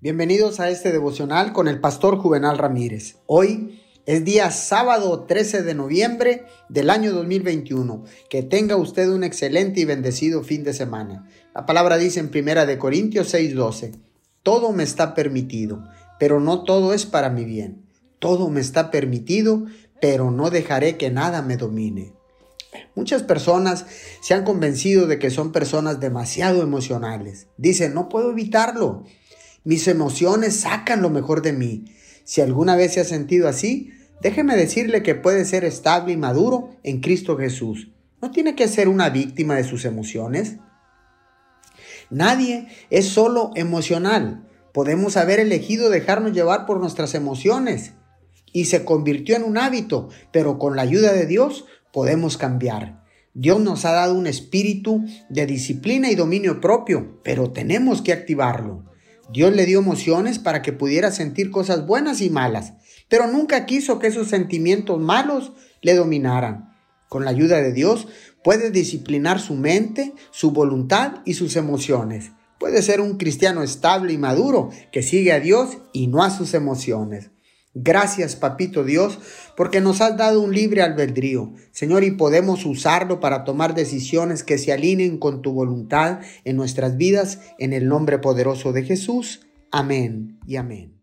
Bienvenidos a este devocional con el pastor Juvenal Ramírez. Hoy es día sábado 13 de noviembre del año 2021. Que tenga usted un excelente y bendecido fin de semana. La palabra dice en Primera de Corintios 6:12, todo me está permitido, pero no todo es para mi bien. Todo me está permitido, pero no dejaré que nada me domine. Muchas personas se han convencido de que son personas demasiado emocionales. Dicen, no puedo evitarlo. Mis emociones sacan lo mejor de mí. Si alguna vez se ha sentido así, déjeme decirle que puede ser estable y maduro en Cristo Jesús. No tiene que ser una víctima de sus emociones. Nadie es solo emocional. Podemos haber elegido dejarnos llevar por nuestras emociones y se convirtió en un hábito, pero con la ayuda de Dios podemos cambiar. Dios nos ha dado un espíritu de disciplina y dominio propio, pero tenemos que activarlo. Dios le dio emociones para que pudiera sentir cosas buenas y malas, pero nunca quiso que esos sentimientos malos le dominaran. Con la ayuda de Dios puede disciplinar su mente, su voluntad y sus emociones. Puede ser un cristiano estable y maduro que sigue a Dios y no a sus emociones. Gracias, Papito Dios, porque nos has dado un libre albedrío, Señor, y podemos usarlo para tomar decisiones que se alineen con tu voluntad en nuestras vidas, en el nombre poderoso de Jesús. Amén y amén.